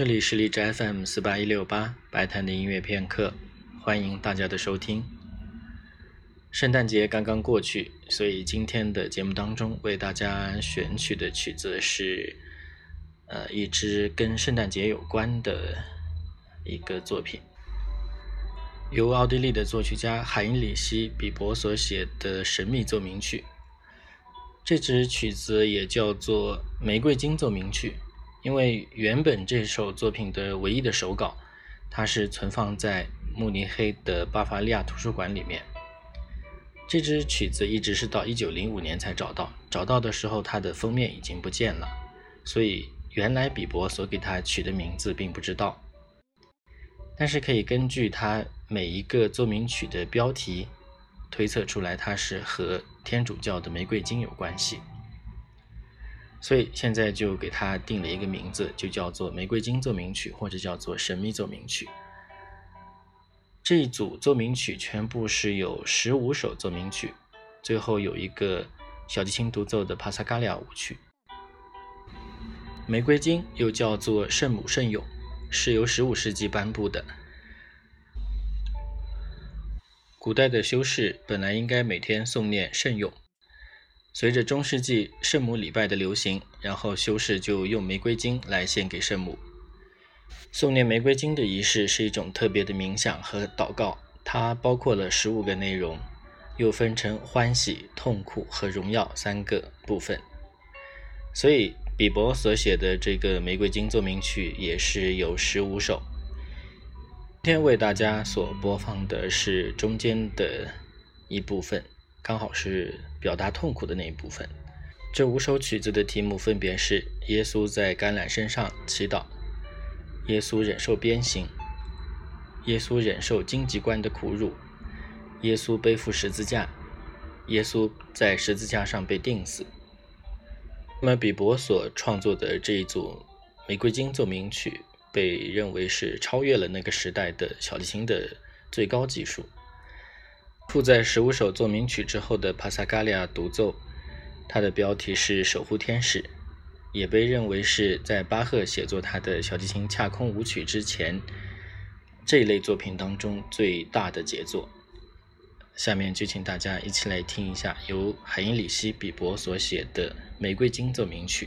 这里是荔枝 FM 四八一六八白谈的音乐片刻，欢迎大家的收听。圣诞节刚刚过去，所以今天的节目当中为大家选取的曲子是，呃，一支跟圣诞节有关的一个作品，由奥地利的作曲家海因里希·比伯所写的神秘奏鸣曲。这支曲子也叫做《玫瑰金奏鸣曲》。因为原本这首作品的唯一的手稿，它是存放在慕尼黑的巴伐利亚图书馆里面。这支曲子一直是到一九零五年才找到，找到的时候它的封面已经不见了，所以原来比伯所给它取的名字并不知道。但是可以根据它每一个奏鸣曲的标题，推测出来它是和天主教的玫瑰金有关系。所以现在就给它定了一个名字，就叫做《玫瑰金奏鸣曲》，或者叫做《神秘奏鸣曲》。这一组奏鸣曲全部是有十五首奏鸣曲，最后有一个小提琴独奏的帕萨卡利亚舞曲。玫瑰金又叫做圣母圣咏，是由十五世纪颁布的。古代的修士本来应该每天诵念圣咏。随着中世纪圣母礼拜的流行，然后修士就用玫瑰金来献给圣母。诵念玫瑰金的仪式是一种特别的冥想和祷告，它包括了十五个内容，又分成欢喜、痛苦和荣耀三个部分。所以，比伯所写的这个玫瑰金奏鸣曲也是有十五首。今天为大家所播放的是中间的一部分。刚好是表达痛苦的那一部分。这五首曲子的题目分别是：耶稣在橄榄身上祈祷，耶稣忍受鞭刑，耶稣忍受荆棘冠的苦辱，耶稣背负十字架，耶稣在十字架上被钉死。那么，比伯所创作的这一组玫瑰金奏鸣曲，被认为是超越了那个时代的小提琴的最高技术。附在十五首奏鸣曲之后的帕萨加利亚独奏，它的标题是《守护天使》，也被认为是在巴赫写作他的小提琴恰空舞曲之前这一类作品当中最大的杰作。下面就请大家一起来听一下由海因里希·比伯所写的《玫瑰金奏鸣曲》。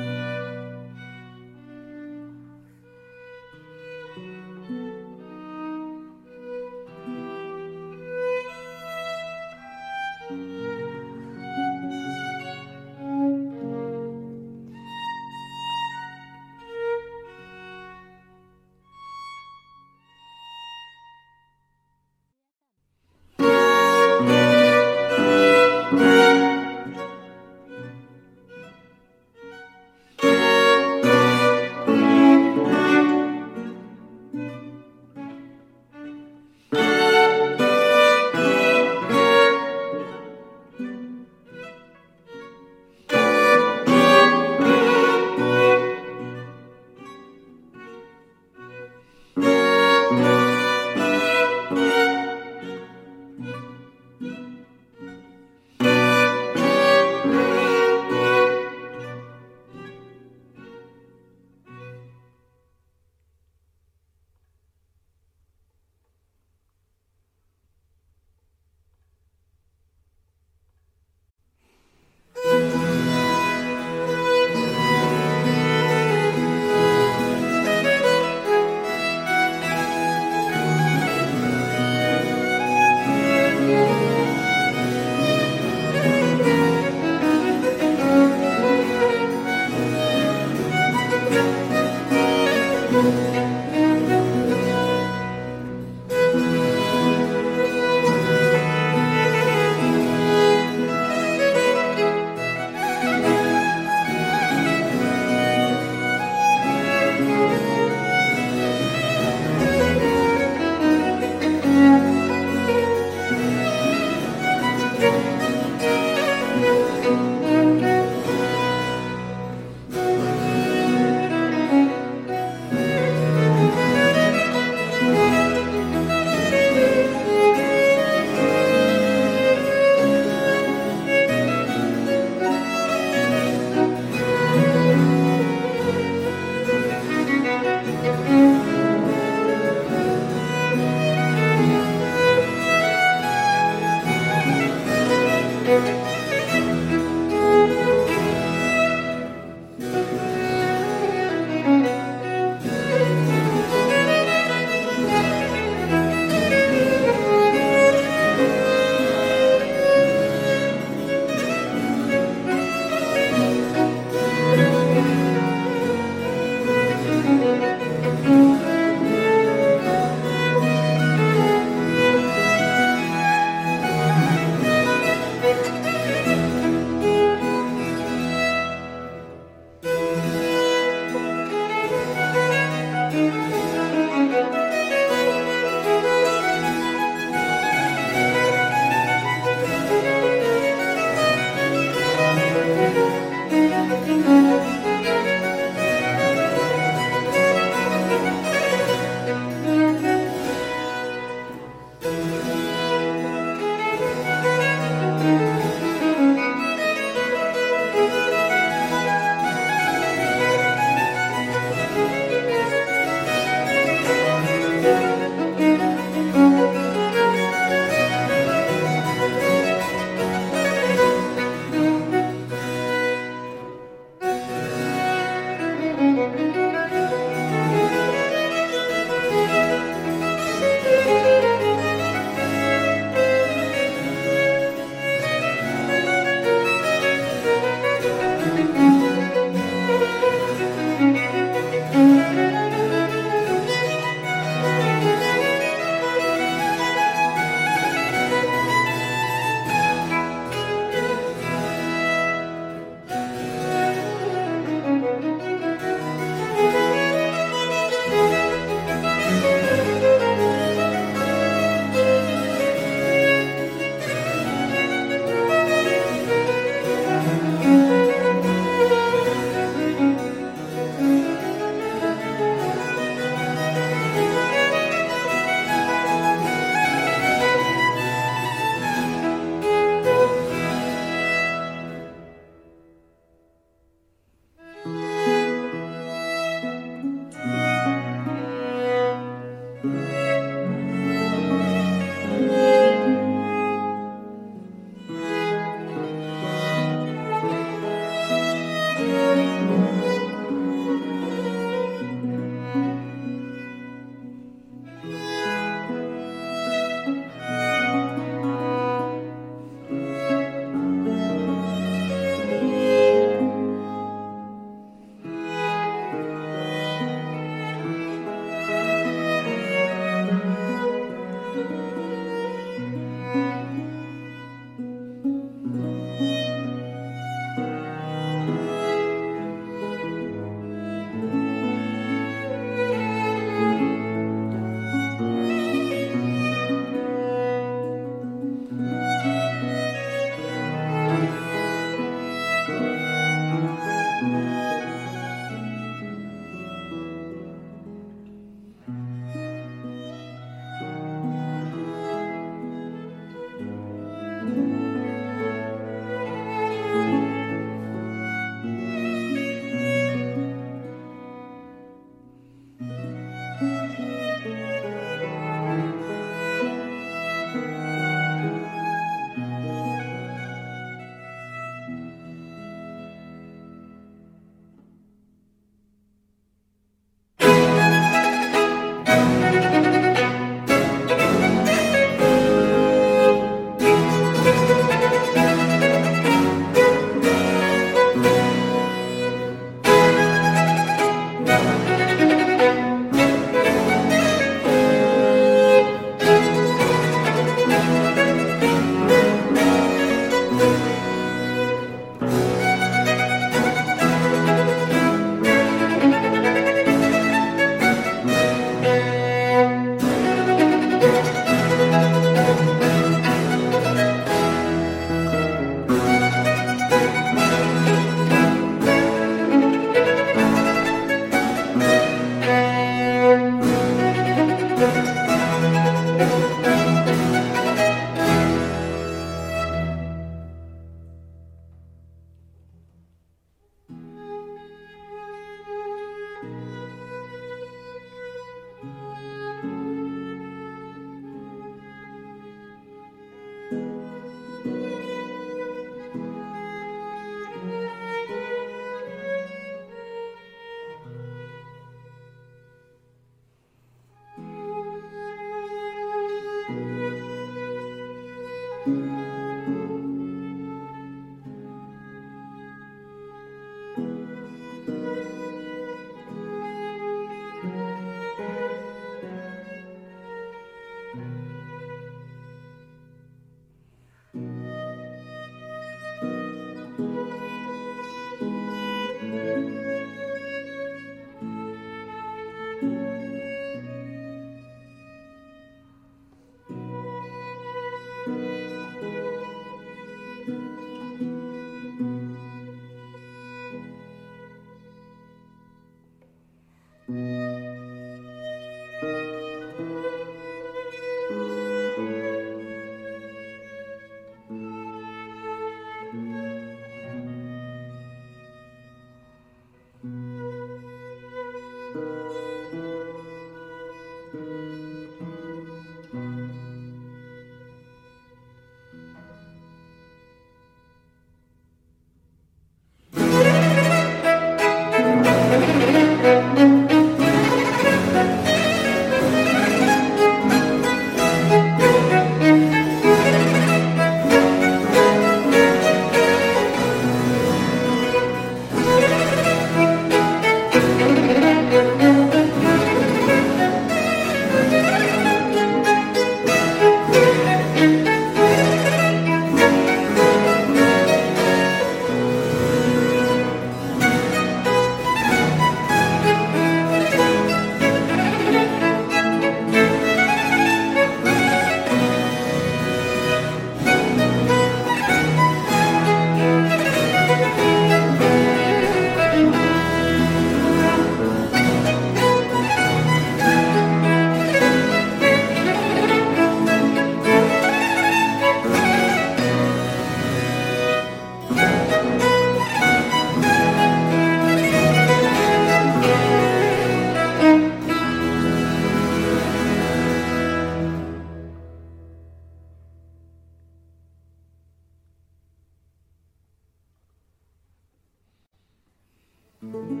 Mm-hmm.